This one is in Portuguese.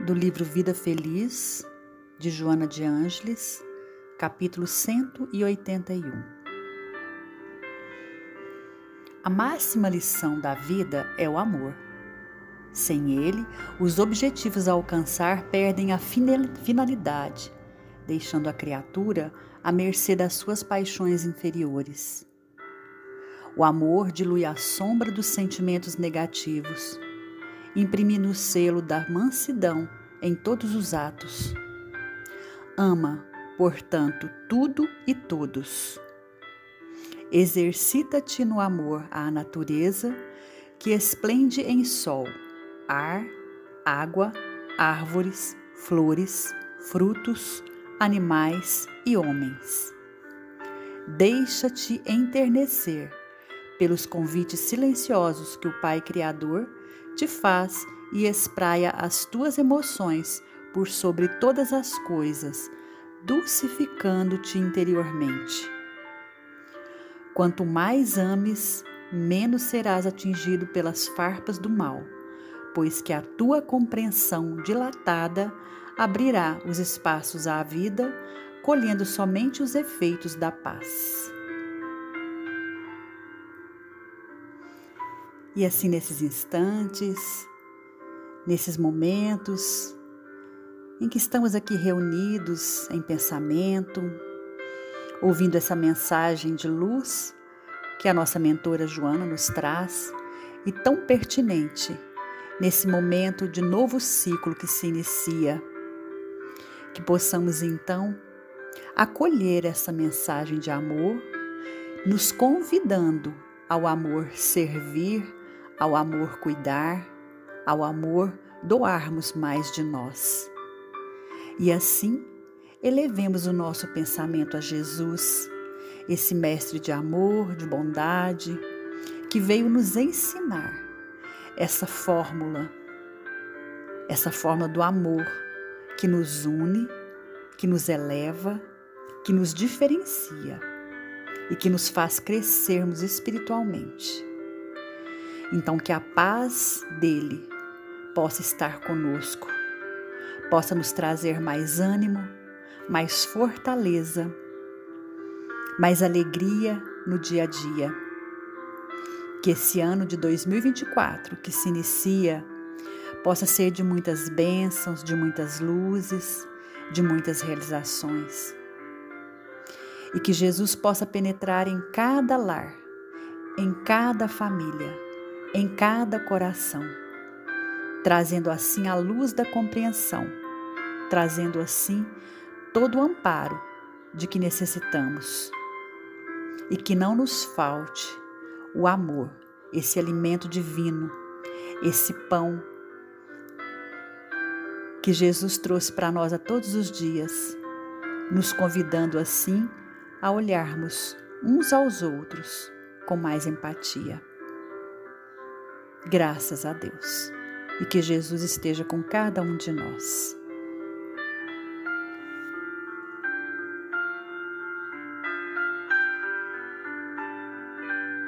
do livro Vida Feliz, de Joana de Ângeles, capítulo 181. A máxima lição da vida é o amor. Sem ele, os objetivos a alcançar perdem a finalidade, deixando a criatura à mercê das suas paixões inferiores. O amor dilui a sombra dos sentimentos negativos imprimindo o selo da mansidão em todos os atos. Ama, portanto, tudo e todos. Exercita-te no amor à natureza que esplende em sol, ar, água, árvores, flores, frutos, animais e homens. Deixa-te enternecer pelos convites silenciosos que o Pai Criador te faz e espraia as tuas emoções por sobre todas as coisas, dulcificando-te interiormente. Quanto mais ames, menos serás atingido pelas farpas do mal, pois que a tua compreensão dilatada abrirá os espaços à vida, colhendo somente os efeitos da paz. E assim, nesses instantes, nesses momentos em que estamos aqui reunidos em pensamento, ouvindo essa mensagem de luz que a nossa mentora Joana nos traz e tão pertinente nesse momento de novo ciclo que se inicia. Que possamos então acolher essa mensagem de amor, nos convidando ao amor servir ao amor cuidar, ao amor doarmos mais de nós. E assim, elevemos o nosso pensamento a Jesus, esse mestre de amor, de bondade, que veio nos ensinar essa fórmula, essa fórmula do amor que nos une, que nos eleva, que nos diferencia e que nos faz crescermos espiritualmente. Então, que a paz dele possa estar conosco, possa nos trazer mais ânimo, mais fortaleza, mais alegria no dia a dia. Que esse ano de 2024 que se inicia possa ser de muitas bênçãos, de muitas luzes, de muitas realizações. E que Jesus possa penetrar em cada lar, em cada família em cada coração, trazendo assim a luz da compreensão, trazendo assim todo o amparo de que necessitamos. E que não nos falte o amor, esse alimento divino, esse pão que Jesus trouxe para nós a todos os dias, nos convidando assim a olharmos uns aos outros com mais empatia. Graças a Deus. E que Jesus esteja com cada um de nós.